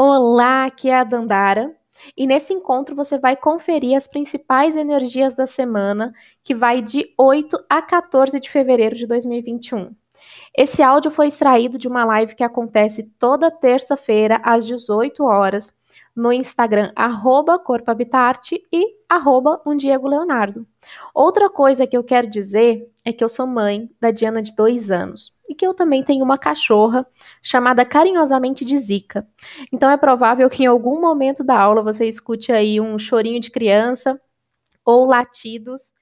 Olá, aqui é a Dandara. E nesse encontro você vai conferir as principais energias da semana, que vai de 8 a 14 de fevereiro de 2021. Esse áudio foi extraído de uma live que acontece toda terça-feira às 18 horas no Instagram arroba corpohabitarte e Diego Leonardo. Outra coisa que eu quero dizer é que eu sou mãe da Diana de dois anos e que eu também tenho uma cachorra chamada carinhosamente de Zica. Então é provável que em algum momento da aula você escute aí um chorinho de criança ou latidos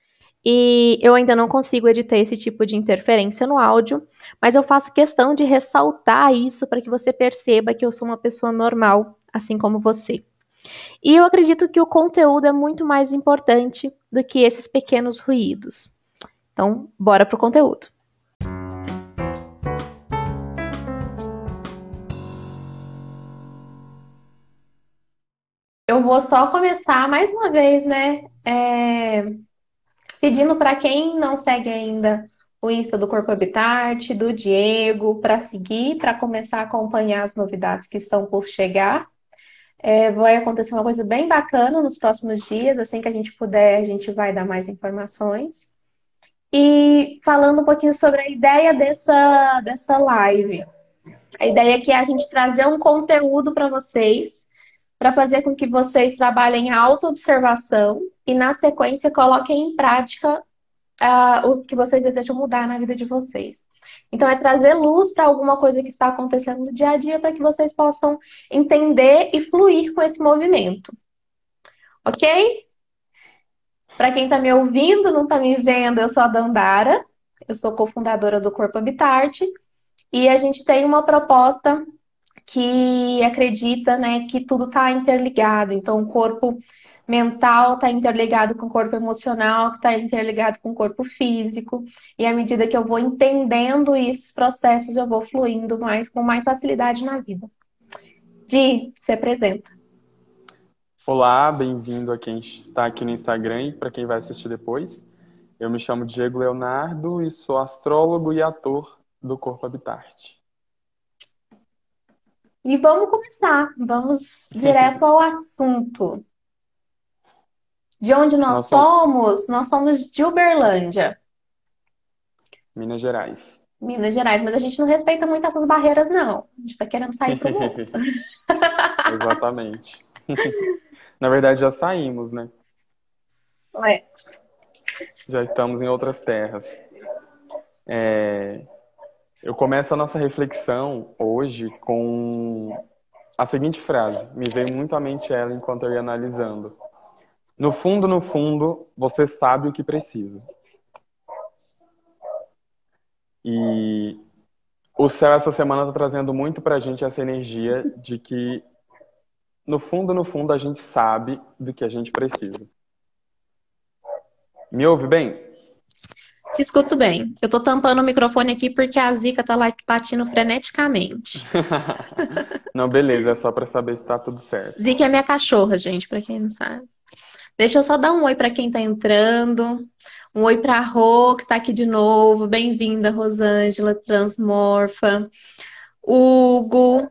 e eu ainda não consigo editar esse tipo de interferência no áudio, mas eu faço questão de ressaltar isso para que você perceba que eu sou uma pessoa normal, assim como você. E eu acredito que o conteúdo é muito mais importante do que esses pequenos ruídos. Então, bora pro conteúdo. Vou só começar mais uma vez, né? É pedindo para quem não segue ainda o Insta do Corpo Habitat, do Diego, para seguir, para começar a acompanhar as novidades que estão por chegar. É, vai acontecer uma coisa bem bacana nos próximos dias, assim que a gente puder, a gente vai dar mais informações. E falando um pouquinho sobre a ideia dessa, dessa live. A ideia aqui é a gente trazer um conteúdo para vocês para fazer com que vocês trabalhem a autoobservação e, na sequência, coloquem em prática uh, o que vocês desejam mudar na vida de vocês. Então, é trazer luz para alguma coisa que está acontecendo no dia a dia para que vocês possam entender e fluir com esse movimento. Ok? Para quem está me ouvindo, não está me vendo, eu sou a Dandara, eu sou cofundadora do Corpo Habitat e a gente tem uma proposta que acredita né, que tudo está interligado. Então, o corpo mental está interligado com o corpo emocional, que está interligado com o corpo físico. E à medida que eu vou entendendo esses processos, eu vou fluindo mais com mais facilidade na vida. Di, se apresenta. Olá, bem-vindo a quem está aqui no Instagram e para quem vai assistir depois. Eu me chamo Diego Leonardo e sou astrólogo e ator do Corpo Habitat. E vamos começar, vamos direto ao assunto. De onde nós Nossa. somos? Nós somos de Uberlândia. Minas Gerais. Minas Gerais, mas a gente não respeita muito essas barreiras, não. A gente está querendo sair para o mundo. Exatamente. Na verdade, já saímos, né? É. Já estamos em outras terras. É... Eu começo a nossa reflexão hoje com a seguinte frase. Me veio muito à mente ela enquanto eu ia analisando. No fundo, no fundo, você sabe o que precisa. E o céu essa semana está trazendo muito para a gente essa energia de que, no fundo, no fundo, a gente sabe do que a gente precisa. Me ouve bem? Te escuto bem. Eu tô tampando o microfone aqui porque a Zica tá lá latindo freneticamente. não, beleza, é só para saber se tá tudo certo. Zica é minha cachorra, gente, para quem não sabe. Deixa eu só dar um oi para quem tá entrando. Um oi pra Rô, que tá aqui de novo. Bem-vinda, Rosângela, Transmorfa. Hugo.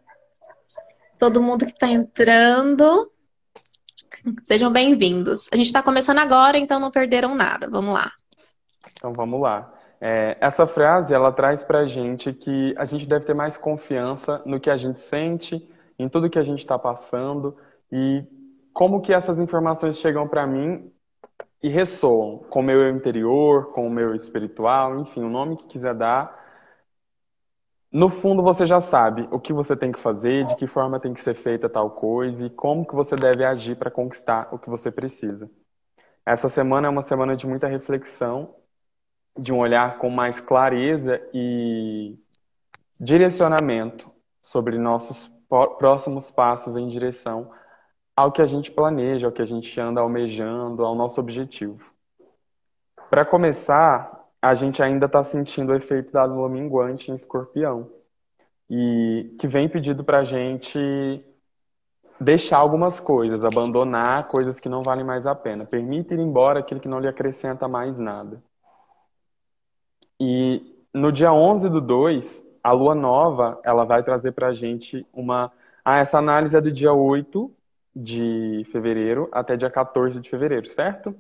Todo mundo que tá entrando. Sejam bem-vindos. A gente tá começando agora, então não perderam nada. Vamos lá. Então vamos lá. É, essa frase ela traz para a gente que a gente deve ter mais confiança no que a gente sente, em tudo que a gente está passando e como que essas informações chegam para mim e ressoam com o meu interior, com o meu espiritual, enfim, o nome que quiser dar. No fundo você já sabe o que você tem que fazer, de que forma tem que ser feita tal coisa e como que você deve agir para conquistar o que você precisa. Essa semana é uma semana de muita reflexão de um olhar com mais clareza e direcionamento sobre nossos próximos passos em direção ao que a gente planeja, ao que a gente anda almejando, ao nosso objetivo. Para começar, a gente ainda está sentindo o efeito da lua minguante em escorpião, e que vem pedido para a gente deixar algumas coisas, abandonar coisas que não valem mais a pena, permite ir embora aquilo que não lhe acrescenta mais nada. E no dia 11 do 2, a lua nova, ela vai trazer para a gente uma Ah, essa análise é do dia 8 de fevereiro até dia 14 de fevereiro, certo?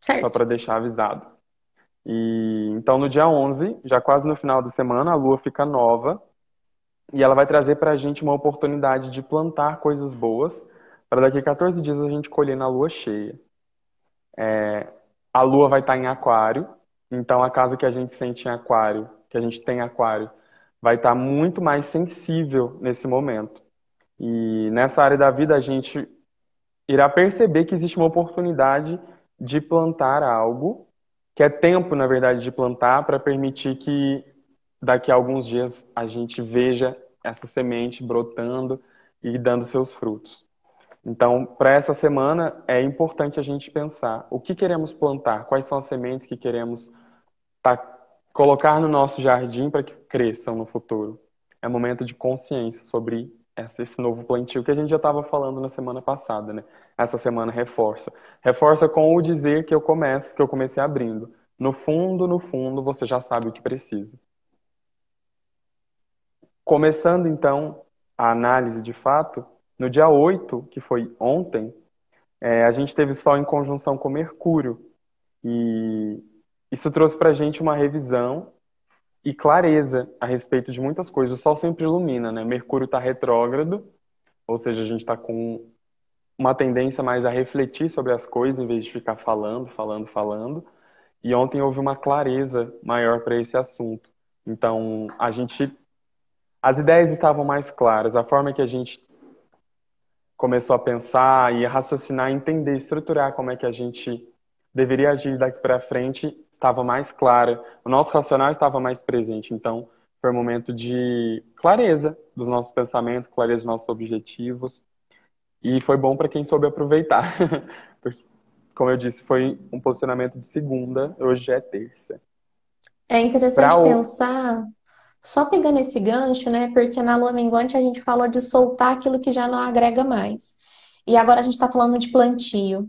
Certo. Só para deixar avisado. E então no dia 11, já quase no final da semana, a lua fica nova e ela vai trazer para a gente uma oportunidade de plantar coisas boas para daqui a 14 dias a gente colher na lua cheia. É, a lua vai estar em aquário, então a casa que a gente sente em aquário, que a gente tem em aquário, vai estar muito mais sensível nesse momento. E nessa área da vida a gente irá perceber que existe uma oportunidade de plantar algo, que é tempo, na verdade, de plantar para permitir que daqui a alguns dias a gente veja essa semente brotando e dando seus frutos. Então, para essa semana é importante a gente pensar o que queremos plantar, quais são as sementes que queremos tá, colocar no nosso jardim para que cresçam no futuro. É momento de consciência sobre esse novo plantio que a gente já estava falando na semana passada, né? Essa semana reforça. Reforça com o dizer que eu começo, que eu comecei abrindo. No fundo, no fundo, você já sabe o que precisa. Começando então a análise de fato, no dia 8, que foi ontem, é, a gente teve Sol em conjunção com Mercúrio. E isso trouxe para a gente uma revisão e clareza a respeito de muitas coisas. O Sol sempre ilumina, né? Mercúrio está retrógrado, ou seja, a gente está com uma tendência mais a refletir sobre as coisas em vez de ficar falando, falando, falando. E ontem houve uma clareza maior para esse assunto. Então, a gente. As ideias estavam mais claras, a forma que a gente começou a pensar e a raciocinar, entender, estruturar como é que a gente deveria agir daqui para frente estava mais clara, o nosso racional estava mais presente. Então, foi um momento de clareza dos nossos pensamentos, clareza dos nossos objetivos. E foi bom para quem soube aproveitar. Porque, como eu disse, foi um posicionamento de segunda, hoje é terça. É interessante pra pensar, só pegando esse gancho, né? Porque na lua minguante a gente falou de soltar aquilo que já não agrega mais. E agora a gente está falando de plantio.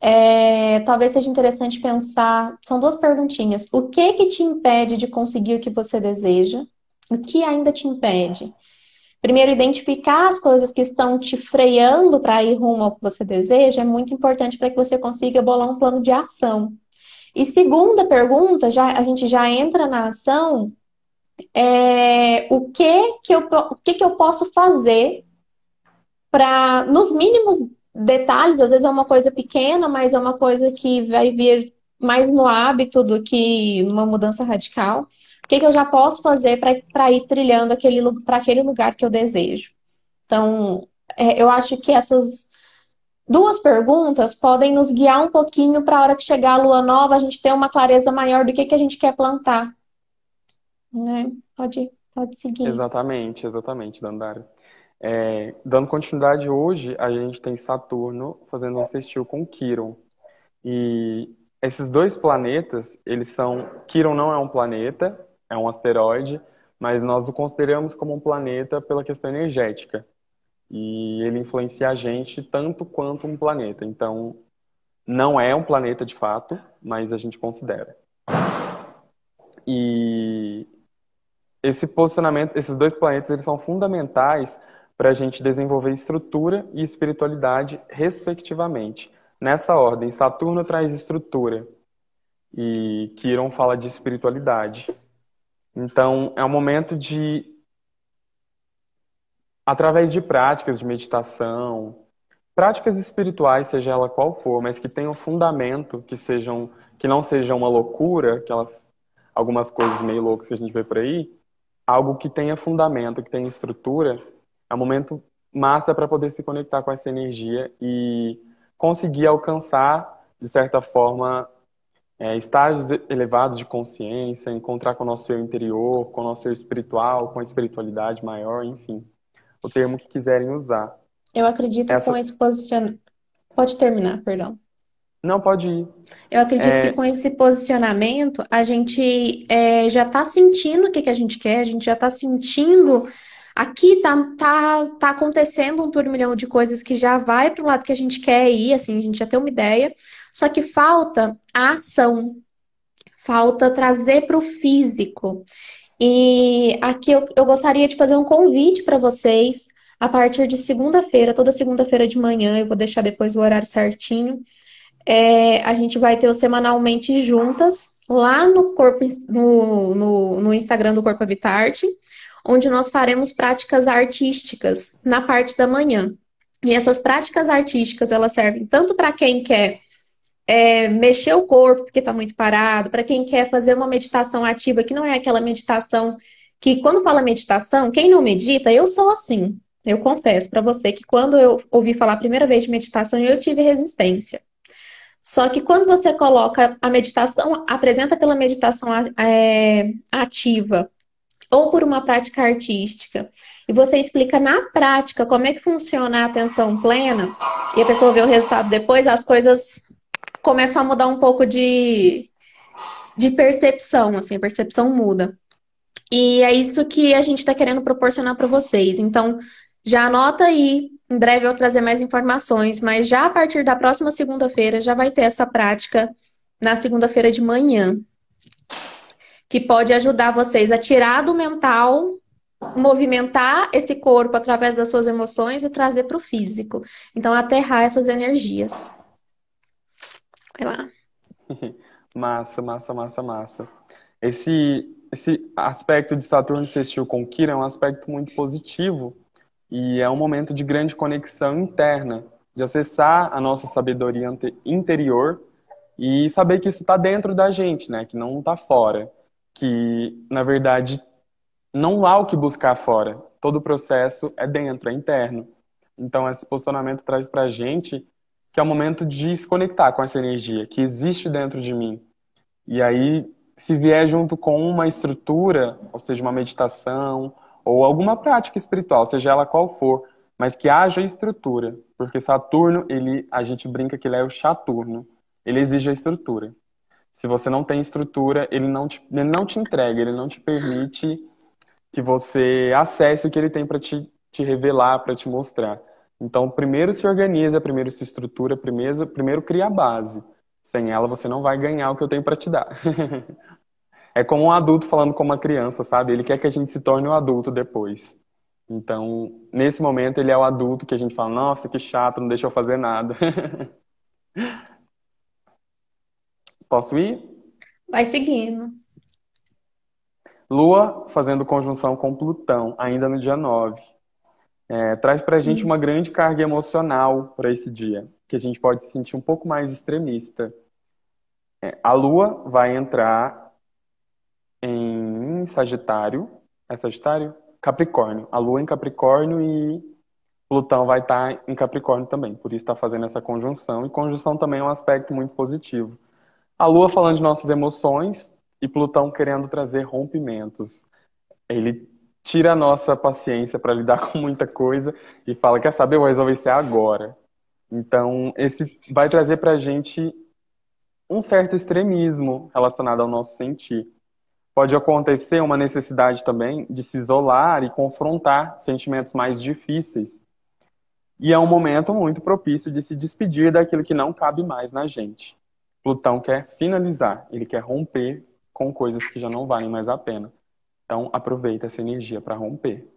É, talvez seja interessante pensar, são duas perguntinhas. O que que te impede de conseguir o que você deseja? O que ainda te impede? Primeiro, identificar as coisas que estão te freando para ir rumo ao que você deseja é muito importante para que você consiga bolar um plano de ação. E segunda pergunta, já, a gente já entra na ação, é, o que que eu, o que que eu posso fazer para, nos mínimos detalhes, às vezes é uma coisa pequena, mas é uma coisa que vai vir mais no hábito do que numa mudança radical. O que, que eu já posso fazer para ir trilhando aquele, para aquele lugar que eu desejo? Então, é, eu acho que essas duas perguntas podem nos guiar um pouquinho para a hora que chegar a lua nova, a gente ter uma clareza maior do que, que a gente quer plantar. Né? Pode, pode seguir. Exatamente, exatamente, Dandara. É, dando continuidade hoje, a gente tem Saturno fazendo um sextil com Quiron. E esses dois planetas, eles são. Quiron não é um planeta, é um asteroide, mas nós o consideramos como um planeta pela questão energética. E ele influencia a gente tanto quanto um planeta. Então, não é um planeta de fato, mas a gente considera. E esse posicionamento, esses dois planetas, eles são fundamentais para a gente desenvolver estrutura e espiritualidade, respectivamente. Nessa ordem, Saturno traz estrutura e Quiron fala de espiritualidade. Então, é um momento de, através de práticas de meditação, práticas espirituais, seja ela qual for, mas que tenham fundamento, que sejam, que não sejam uma loucura, aquelas algumas coisas meio loucas que a gente vê por aí, algo que tenha fundamento, que tenha estrutura, é um momento massa para poder se conectar com essa energia e conseguir alcançar, de certa forma, é, estágios elevados de consciência, encontrar com o nosso eu interior, com o nosso eu espiritual, com a espiritualidade maior, enfim, o termo que quiserem usar. Eu acredito Essa... com esse posicionamento. Pode terminar, perdão. Não, pode ir. Eu acredito é... que com esse posicionamento a gente é, já está sentindo o que, que a gente quer, a gente já está sentindo Aqui tá, tá, tá acontecendo um turbilhão de coisas que já vai para o lado que a gente quer ir, assim, a gente já tem uma ideia, só que falta a ação, falta trazer para o físico. E aqui eu, eu gostaria de fazer um convite para vocês a partir de segunda-feira, toda segunda-feira de manhã, eu vou deixar depois o horário certinho. É, a gente vai ter o semanalmente juntas lá no corpo no, no, no Instagram do Corpo Habitarte, onde nós faremos práticas artísticas na parte da manhã. E essas práticas artísticas elas servem tanto para quem quer é, mexer o corpo porque está muito parado, para quem quer fazer uma meditação ativa, que não é aquela meditação que, quando fala meditação, quem não medita, eu sou assim. Eu confesso para você que quando eu ouvi falar a primeira vez de meditação, eu tive resistência. Só que quando você coloca a meditação, apresenta pela meditação é, ativa ou por uma prática artística, e você explica na prática como é que funciona a atenção plena, e a pessoa vê o resultado depois, as coisas começam a mudar um pouco de, de percepção, assim, a percepção muda. E é isso que a gente está querendo proporcionar para vocês. Então, já anota aí, em breve eu trazer mais informações, mas já a partir da próxima segunda-feira já vai ter essa prática na segunda-feira de manhã, que pode ajudar vocês a tirar do mental, movimentar esse corpo através das suas emoções e trazer para o físico. Então, aterrar essas energias. Vai lá. massa, massa, massa, massa. Esse, esse aspecto de Saturno sextil com Kira é um aspecto muito positivo e é um momento de grande conexão interna, de acessar a nossa sabedoria interior e saber que isso está dentro da gente, né? Que não está fora. Que, na verdade, não há o que buscar fora. Todo o processo é dentro, é interno. Então, esse posicionamento traz para a gente que é o momento de se conectar com essa energia que existe dentro de mim. E aí, se vier junto com uma estrutura, ou seja, uma meditação, ou alguma prática espiritual, seja ela qual for, mas que haja estrutura, porque Saturno, ele, a gente brinca que ele é o Chaturno, ele exige a estrutura. Se você não tem estrutura, ele não te, ele não te entrega, ele não te permite que você acesse o que ele tem para te, te revelar, para te mostrar. Então, primeiro se organiza, primeiro se estrutura, primeiro, primeiro cria a base. Sem ela, você não vai ganhar o que eu tenho para te dar. é como um adulto falando com uma criança, sabe? Ele quer que a gente se torne um adulto depois. Então, nesse momento, ele é o adulto que a gente fala: nossa, que chato, não deixa eu fazer nada. Posso ir? Vai seguindo. Lua fazendo conjunção com Plutão, ainda no dia 9 é, traz para a gente uhum. uma grande carga emocional para esse dia, que a gente pode se sentir um pouco mais extremista. É, a Lua vai entrar Sagitário. É Sagitário? Capricórnio. A Lua em Capricórnio e Plutão vai estar tá em Capricórnio também. Por isso está fazendo essa conjunção. E conjunção também é um aspecto muito positivo. A Lua falando de nossas emoções e Plutão querendo trazer rompimentos. Ele tira a nossa paciência para lidar com muita coisa e fala: quer saber, eu vou resolver isso agora. Então, esse vai trazer para a gente um certo extremismo relacionado ao nosso sentir. Pode acontecer uma necessidade também de se isolar e confrontar sentimentos mais difíceis. E é um momento muito propício de se despedir daquilo que não cabe mais na gente. Plutão quer finalizar, ele quer romper com coisas que já não valem mais a pena. Então, aproveita essa energia para romper.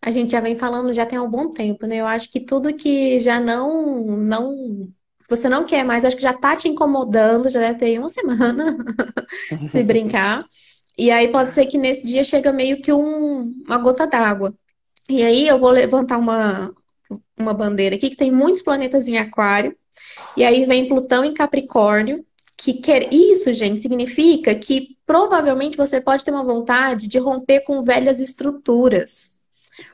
A gente já vem falando já tem um bom tempo, né? Eu acho que tudo que já não, não, você não quer mais, acho que já tá te incomodando, já deve ter uma semana, se brincar. E aí pode ser que nesse dia chega meio que um, uma gota d'água. E aí eu vou levantar uma, uma bandeira aqui que tem muitos planetas em aquário. E aí vem Plutão em Capricórnio, que quer isso, gente, significa que provavelmente você pode ter uma vontade de romper com velhas estruturas,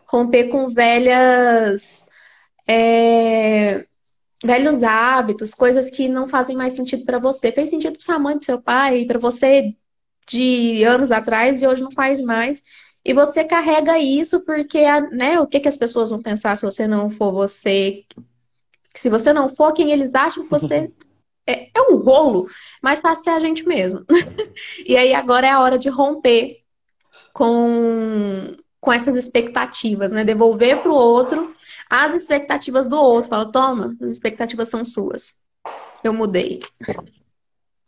romper com velhas é, velhos hábitos, coisas que não fazem mais sentido para você. Fez sentido para sua mãe, para seu pai, para você de anos atrás e hoje não faz mais. E você carrega isso porque, né, o que, que as pessoas vão pensar se você não for você? Se você não for quem eles acham que você é, é um rolo, mas fácil ser a gente mesmo. e aí agora é a hora de romper com, com essas expectativas, né? Devolver para o outro as expectativas do outro. Fala, toma, as expectativas são suas. Eu mudei.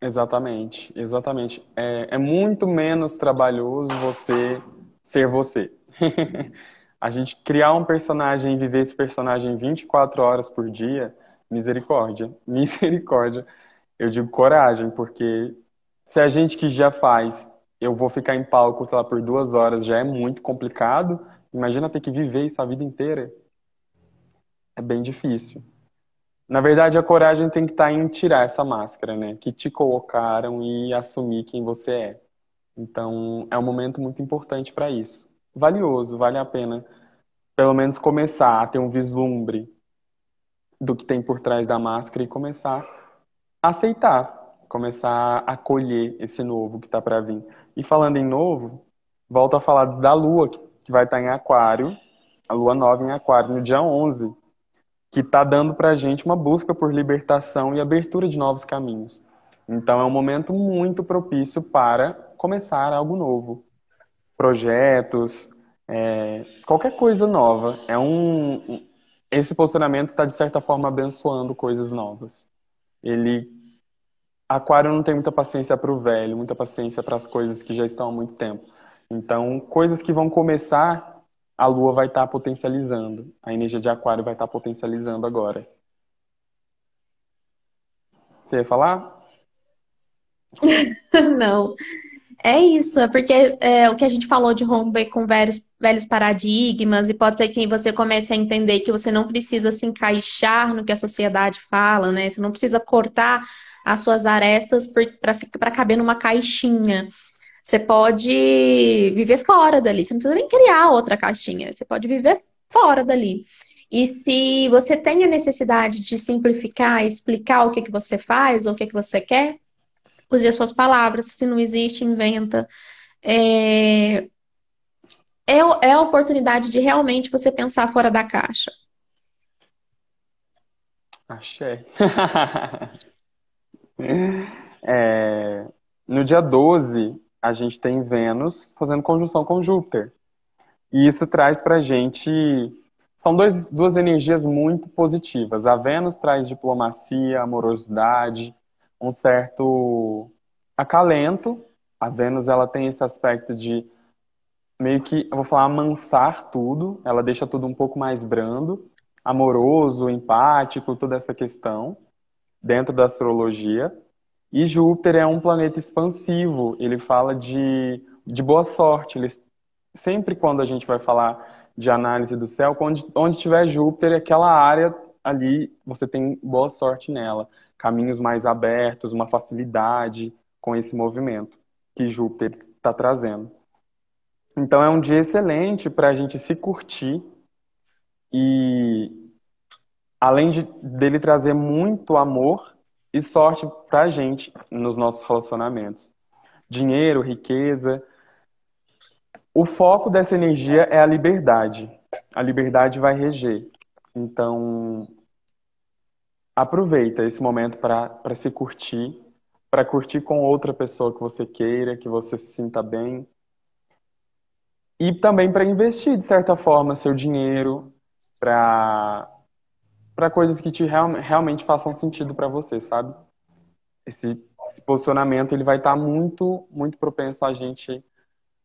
Exatamente, exatamente. É, é muito menos trabalhoso você ser você. A gente criar um personagem e viver esse personagem 24 horas por dia, misericórdia. Misericórdia. Eu digo coragem, porque se a gente que já faz, eu vou ficar em palco, sei lá, por duas horas, já é muito complicado. Imagina ter que viver isso a vida inteira. É bem difícil. Na verdade, a coragem tem que estar em tirar essa máscara, né? Que te colocaram e assumir quem você é. Então, é um momento muito importante para isso valioso, vale a pena pelo menos começar a ter um vislumbre do que tem por trás da máscara e começar a aceitar, começar a acolher esse novo que está para vir. E falando em novo, volto a falar da lua, que vai estar tá em Aquário, a lua nova em Aquário, no dia 11, que está dando para a gente uma busca por libertação e abertura de novos caminhos. Então é um momento muito propício para começar algo novo, projetos, é, qualquer coisa nova. É um, esse posicionamento está de certa forma abençoando coisas novas. Ele Aquário não tem muita paciência para o velho, muita paciência para as coisas que já estão há muito tempo. Então, coisas que vão começar, a Lua vai estar tá potencializando. A energia de Aquário vai estar tá potencializando agora. Você ia falar? não. É isso, é porque é, o que a gente falou de romper com velhos, velhos paradigmas, e pode ser que você comece a entender que você não precisa se encaixar no que a sociedade fala, né? Você não precisa cortar as suas arestas para caber numa caixinha. Você pode viver fora dali, você não precisa nem criar outra caixinha, você pode viver fora dali. E se você tem a necessidade de simplificar, explicar o que, que você faz ou o que, que você quer, use as suas palavras. Se não existe, inventa. É, é, é a oportunidade de realmente você pensar fora da caixa. Achei. é, no dia 12, a gente tem Vênus fazendo conjunção com Júpiter. E isso traz pra gente. São dois, duas energias muito positivas. A Vênus traz diplomacia, amorosidade, um certo acalento. A Vênus ela tem esse aspecto de meio que, eu vou falar, amansar tudo. Ela deixa tudo um pouco mais brando, amoroso, empático, toda essa questão dentro da astrologia. E Júpiter é um planeta expansivo. Ele fala de, de boa sorte. Ele, sempre quando a gente vai falar de análise do céu, onde, onde tiver Júpiter, aquela área ali, você tem boa sorte nela caminhos mais abertos, uma facilidade com esse movimento que Júpiter está trazendo. Então é um dia excelente para a gente se curtir e além de, dele trazer muito amor e sorte para a gente nos nossos relacionamentos. Dinheiro, riqueza. O foco dessa energia é a liberdade. A liberdade vai reger. Então, aproveita esse momento para se curtir, para curtir com outra pessoa que você queira, que você se sinta bem. E também para investir, de certa forma, seu dinheiro para para coisas que te real, realmente façam sentido para você, sabe? Esse, esse, posicionamento ele vai estar tá muito muito propenso a gente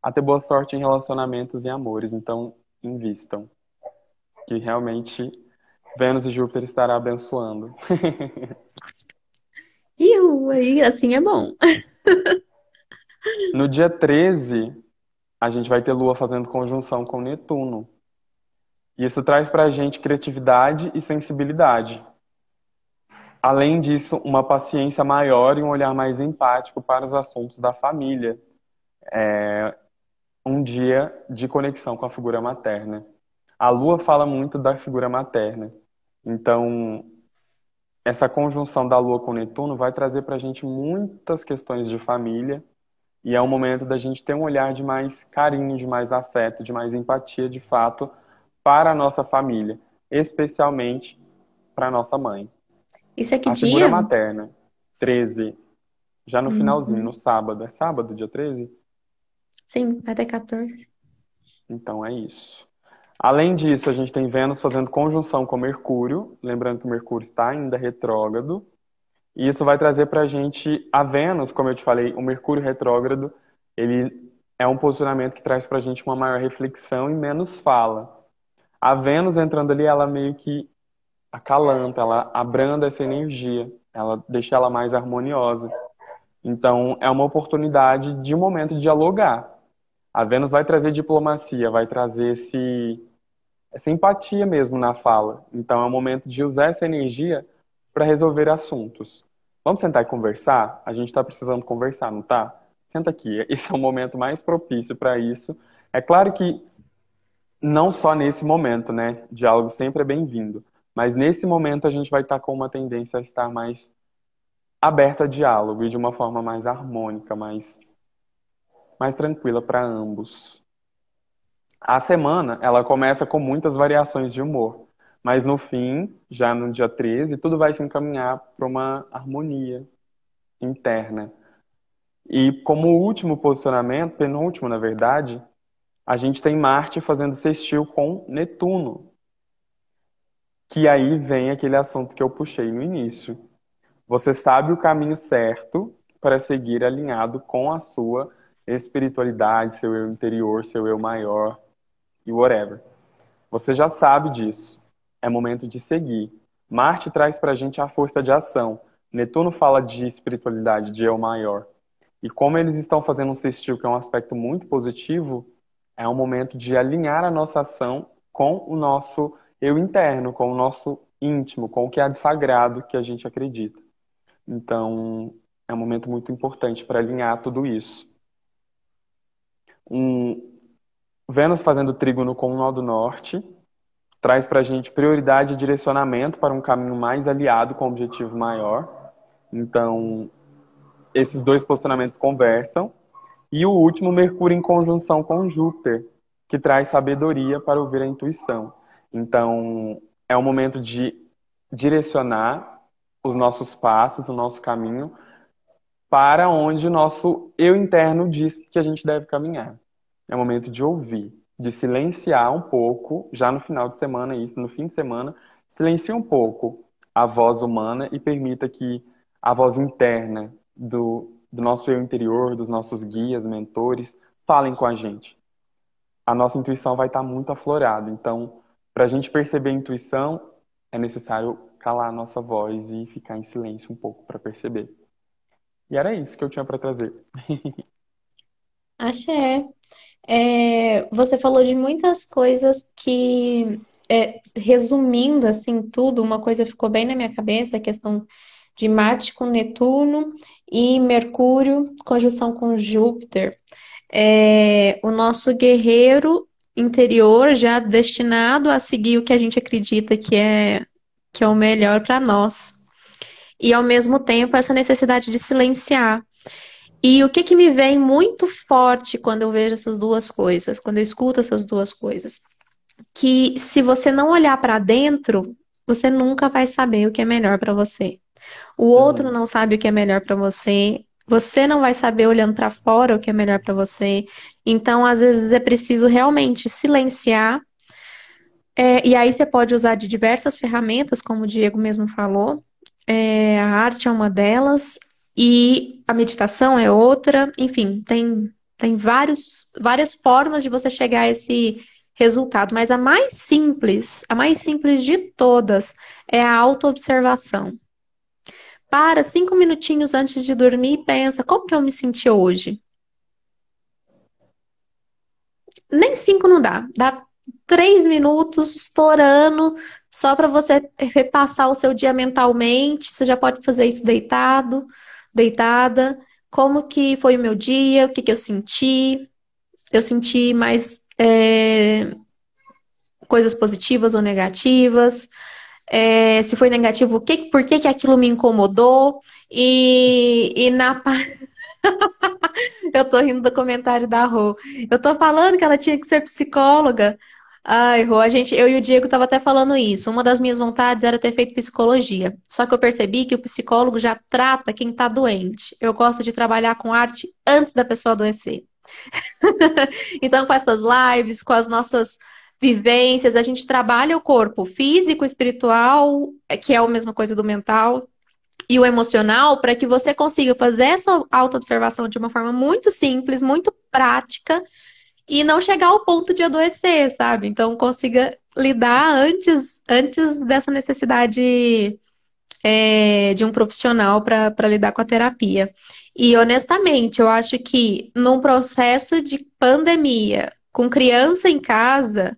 a ter boa sorte em relacionamentos e amores. Então, invistam. Que realmente Vênus e Júpiter estará abençoando. Iu, aí assim é bom. no dia 13, a gente vai ter Lua fazendo conjunção com Netuno. Isso traz para a gente criatividade e sensibilidade. Além disso, uma paciência maior e um olhar mais empático para os assuntos da família. É um dia de conexão com a figura materna. A Lua fala muito da figura materna. Então, essa conjunção da Lua com Netuno vai trazer para a gente muitas questões de família e é um momento da gente ter um olhar de mais carinho, de mais afeto, de mais empatia, de fato, para a nossa família, especialmente para a nossa mãe. Isso é que a dia? figura materna, 13, já no uhum. finalzinho, no sábado. É sábado, dia 13? Sim, vai ter 14. Então é isso. Além disso, a gente tem Vênus fazendo conjunção com Mercúrio, lembrando que o Mercúrio está ainda retrógrado. E isso vai trazer para a gente a Vênus, como eu te falei, o Mercúrio retrógrado, ele é um posicionamento que traz para a gente uma maior reflexão e menos fala. A Vênus entrando ali, ela meio que acalanta, ela abranda essa energia, ela deixa ela mais harmoniosa. Então, é uma oportunidade de momento de dialogar. A Vênus vai trazer diplomacia, vai trazer esse, essa empatia mesmo na fala. Então, é um momento de usar essa energia para resolver assuntos. Vamos sentar e conversar? A gente está precisando conversar, não tá? Senta aqui. Esse é o momento mais propício para isso. É claro que não só nesse momento, né? Diálogo sempre é bem-vindo. Mas nesse momento a gente vai estar com uma tendência a estar mais aberta a diálogo e de uma forma mais harmônica, mais, mais tranquila para ambos. A semana, ela começa com muitas variações de humor, mas no fim, já no dia 13, tudo vai se encaminhar para uma harmonia interna. E como último posicionamento, penúltimo na verdade, a gente tem Marte fazendo sextil com Netuno. Que aí vem aquele assunto que eu puxei no início. Você sabe o caminho certo para seguir alinhado com a sua espiritualidade, seu eu interior, seu eu maior e whatever. Você já sabe disso. É momento de seguir. Marte traz para a gente a força de ação. Netuno fala de espiritualidade, de eu maior. E como eles estão fazendo um sextil, que é um aspecto muito positivo, é um momento de alinhar a nossa ação com o nosso eu interno, com o nosso íntimo, com o que há de sagrado que a gente acredita. Então, é um momento muito importante para alinhar tudo isso. Um Vênus fazendo trígono com o nó do norte traz para a gente prioridade e direcionamento para um caminho mais aliado com um objetivo maior. Então, esses dois posicionamentos conversam. E o último, Mercúrio em conjunção com Júpiter, que traz sabedoria para ouvir a intuição. Então, é o momento de direcionar os nossos passos, o nosso caminho, para onde o nosso eu interno diz que a gente deve caminhar. É o momento de ouvir, de silenciar um pouco, já no final de semana, isso, no fim de semana, silencie um pouco a voz humana e permita que a voz interna do, do nosso eu interior, dos nossos guias, mentores, falem com a gente. A nossa intuição vai estar muito aflorada. Então, para a gente perceber a intuição, é necessário calar a nossa voz e ficar em silêncio um pouco para perceber. E era isso que eu tinha para trazer. Axé. É, você falou de muitas coisas que, é, resumindo assim tudo, uma coisa ficou bem na minha cabeça, a questão de Marte com Netuno e Mercúrio, conjunção com Júpiter. É, o nosso guerreiro interior já destinado a seguir o que a gente acredita que é, que é o melhor para nós. E ao mesmo tempo essa necessidade de silenciar. E o que, que me vem muito forte quando eu vejo essas duas coisas, quando eu escuto essas duas coisas? Que se você não olhar para dentro, você nunca vai saber o que é melhor para você. O outro uhum. não sabe o que é melhor para você. Você não vai saber olhando para fora o que é melhor para você. Então, às vezes é preciso realmente silenciar. É, e aí você pode usar de diversas ferramentas, como o Diego mesmo falou. É, a arte é uma delas e a meditação é outra. Enfim, tem tem vários, várias formas de você chegar a esse resultado, mas a mais simples, a mais simples de todas é a autoobservação. Para cinco minutinhos antes de dormir e pensa, como que eu me senti hoje? Nem cinco não dá. Dá três minutos estourando só para você repassar o seu dia mentalmente. Você já pode fazer isso deitado, deitada. Como que foi o meu dia? O que, que eu senti? Eu senti mais é, coisas positivas ou negativas? É, se foi negativo, que, por que, que aquilo me incomodou. E, e na Eu tô rindo do comentário da Rô. Eu tô falando que ela tinha que ser psicóloga. Ai, Rô, a gente, eu e o Diego tava até falando isso. Uma das minhas vontades era ter feito psicologia. Só que eu percebi que o psicólogo já trata quem tá doente. Eu gosto de trabalhar com arte antes da pessoa adoecer. então, com essas lives, com as nossas vivências, a gente trabalha o corpo físico, espiritual, é, que é a mesma coisa do mental, e o emocional, para que você consiga fazer essa autoobservação de uma forma muito simples, muito prática, e não chegar ao ponto de adoecer, sabe? Então, consiga lidar antes, antes dessa necessidade é, de um profissional para lidar com a terapia. E honestamente, eu acho que num processo de pandemia, com criança em casa,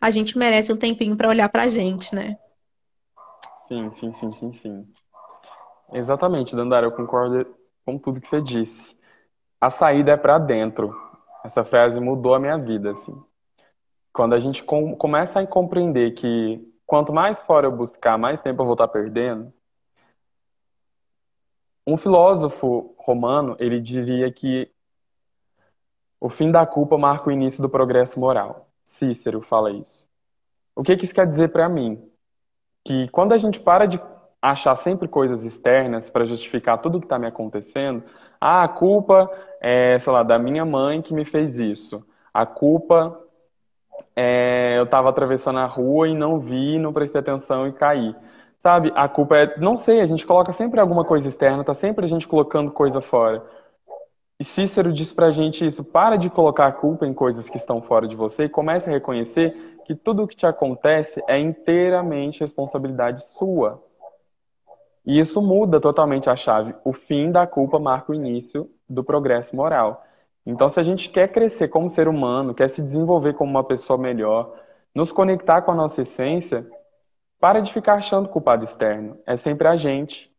a gente merece um tempinho para olhar para a gente, né? Sim, sim, sim, sim, sim. Exatamente, Dandara, eu concordo com tudo que você disse. A saída é para dentro. Essa frase mudou a minha vida, assim. Quando a gente com, começa a compreender que quanto mais fora eu buscar, mais tempo eu vou estar perdendo. Um filósofo romano, ele dizia que o fim da culpa marca o início do progresso moral. Cícero fala isso. O que, que isso quer dizer para mim? Que quando a gente para de achar sempre coisas externas para justificar tudo que está me acontecendo, ah, a culpa é, sei lá, da minha mãe que me fez isso. A culpa é, eu estava atravessando a rua e não vi, não prestei atenção e caí. Sabe, a culpa é, não sei, a gente coloca sempre alguma coisa externa, tá sempre a gente colocando coisa fora. E Cícero diz pra gente isso: para de colocar a culpa em coisas que estão fora de você e comece a reconhecer que tudo o que te acontece é inteiramente responsabilidade sua. E isso muda totalmente a chave. O fim da culpa marca o início do progresso moral. Então, se a gente quer crescer como ser humano, quer se desenvolver como uma pessoa melhor, nos conectar com a nossa essência, para de ficar achando culpado externo. É sempre a gente.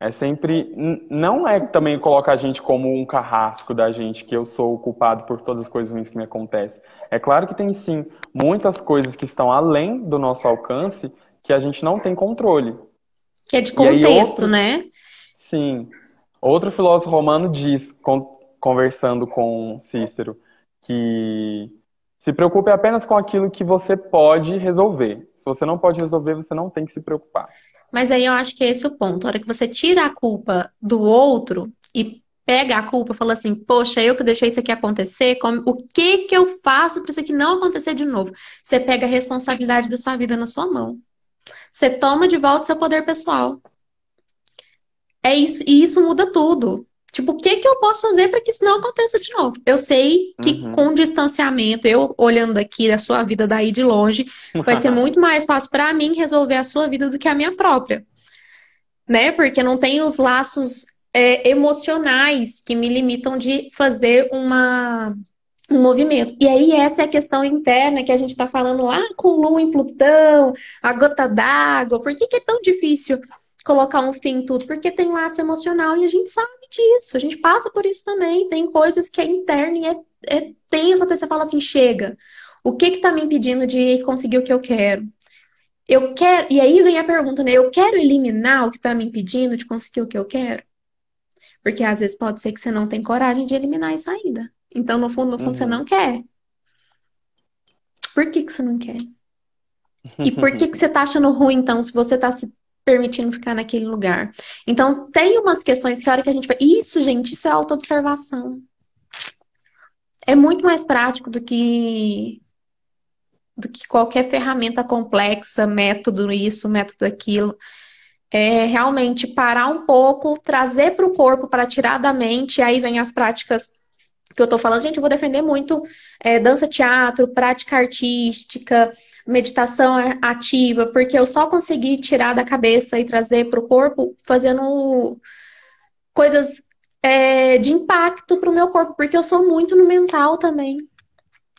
É sempre. Não é também colocar a gente como um carrasco da gente, que eu sou o culpado por todas as coisas ruins que me acontecem. É claro que tem sim muitas coisas que estão além do nosso alcance que a gente não tem controle. Que é de contexto, outro... né? Sim. Outro filósofo romano diz, conversando com Cícero, que se preocupe apenas com aquilo que você pode resolver. Se você não pode resolver, você não tem que se preocupar. Mas aí eu acho que é esse o ponto. A hora que você tira a culpa do outro e pega a culpa fala assim, poxa, eu que deixei isso aqui acontecer, como, o que que eu faço para isso aqui não acontecer de novo? Você pega a responsabilidade da sua vida na sua mão. Você toma de volta seu poder pessoal. É isso, e isso muda tudo. Tipo, o que que eu posso fazer para que isso não aconteça de novo? Eu sei que uhum. com distanciamento, eu olhando aqui a sua vida daí de longe, vai ser muito mais fácil para mim resolver a sua vida do que a minha própria. Né? Porque não tem os laços é, emocionais que me limitam de fazer uma, um movimento. E aí, essa é a questão interna que a gente está falando lá com Lua em Plutão, a gota d'água. Por que, que é tão difícil colocar um fim em tudo, porque tem laço emocional e a gente sabe disso, a gente passa por isso também. Tem coisas que é interna e é, é tenso até você fala assim: chega, o que que tá me impedindo de conseguir o que eu quero? Eu quero, e aí vem a pergunta, né? Eu quero eliminar o que tá me impedindo de conseguir o que eu quero? Porque às vezes pode ser que você não tem coragem de eliminar isso ainda. Então, no fundo, no fundo, uhum. você não quer. Por que, que você não quer? E por que, que você tá achando ruim, então, se você tá se permitindo ficar naquele lugar. Então, tem umas questões que a hora que a gente vai. Isso, gente, isso é autoobservação. É muito mais prático do que do que qualquer ferramenta complexa, método isso, método aquilo. É realmente parar um pouco, trazer para o corpo para tirar da mente, e aí vem as práticas que eu estou falando. Gente, eu vou defender muito é, dança, teatro, prática artística, meditação ativa, porque eu só consegui tirar da cabeça e trazer para o corpo fazendo coisas é, de impacto para o meu corpo, porque eu sou muito no mental também.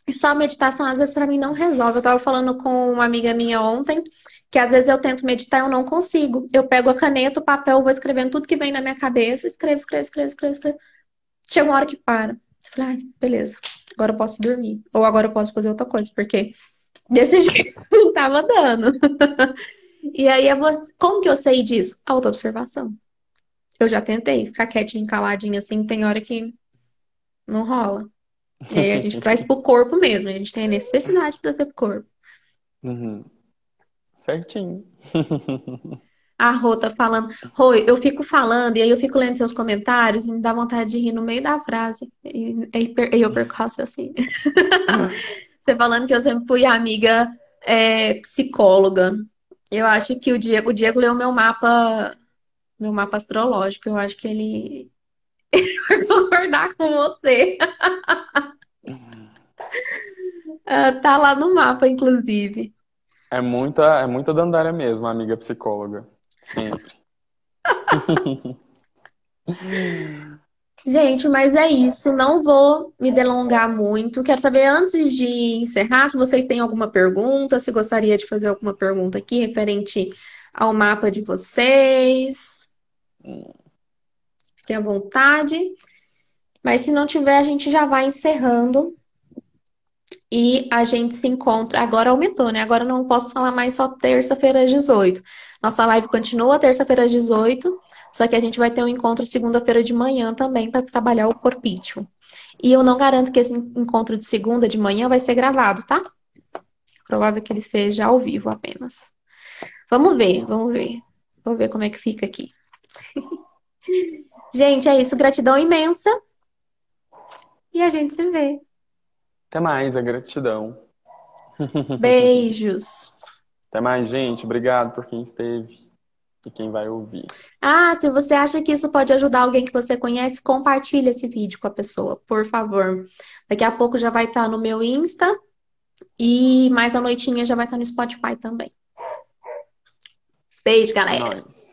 E só meditação, às vezes, para mim não resolve. Eu estava falando com uma amiga minha ontem, que às vezes eu tento meditar e eu não consigo. Eu pego a caneta, o papel, vou escrevendo tudo que vem na minha cabeça, escrevo, escrevo, escrevo, escrevo, escrevo. Chega uma hora que para. Eu falei, ah, beleza, agora eu posso dormir. Ou agora eu posso fazer outra coisa, porque Desse jeito não tava dando. e aí, eu vou... como que eu sei disso? Autoobservação. Eu já tentei ficar quietinha, caladinha assim, tem hora que não rola. E aí a gente traz pro corpo mesmo, a gente tem a necessidade de trazer pro corpo. Uhum. Certinho. A Rô tá falando. Rô, eu fico falando e aí eu fico lendo seus comentários e me dá vontade de rir no meio da frase. E, e eu perco assim. Você falando que eu sempre fui amiga é, psicóloga. Eu acho que o Diego, o Diego leu meu mapa, meu mapa astrológico. Eu acho que ele, ele vai concordar com você. uh, tá lá no mapa, inclusive. É muita, é muita Dandara mesmo, amiga psicóloga. Sempre. Gente, mas é isso. Não vou me delongar muito. Quero saber, antes de encerrar, se vocês têm alguma pergunta, se gostaria de fazer alguma pergunta aqui referente ao mapa de vocês. Fiquem à vontade. Mas se não tiver, a gente já vai encerrando. E a gente se encontra. Agora aumentou, né? Agora não posso falar mais só terça-feira às 18. Nossa live continua terça-feira às 18. Só que a gente vai ter um encontro segunda-feira de manhã também para trabalhar o corpício. E eu não garanto que esse encontro de segunda de manhã vai ser gravado, tá? Provável que ele seja ao vivo apenas. Vamos ver, vamos ver. Vamos ver como é que fica aqui. gente, é isso. Gratidão imensa. E a gente se vê. Até mais, a gratidão. Beijos. Até mais, gente. Obrigado por quem esteve e quem vai ouvir. Ah, se você acha que isso pode ajudar alguém que você conhece, compartilhe esse vídeo com a pessoa, por favor. Daqui a pouco já vai estar no meu Insta e mais à noitinha já vai estar no Spotify também. Beijo, galera. É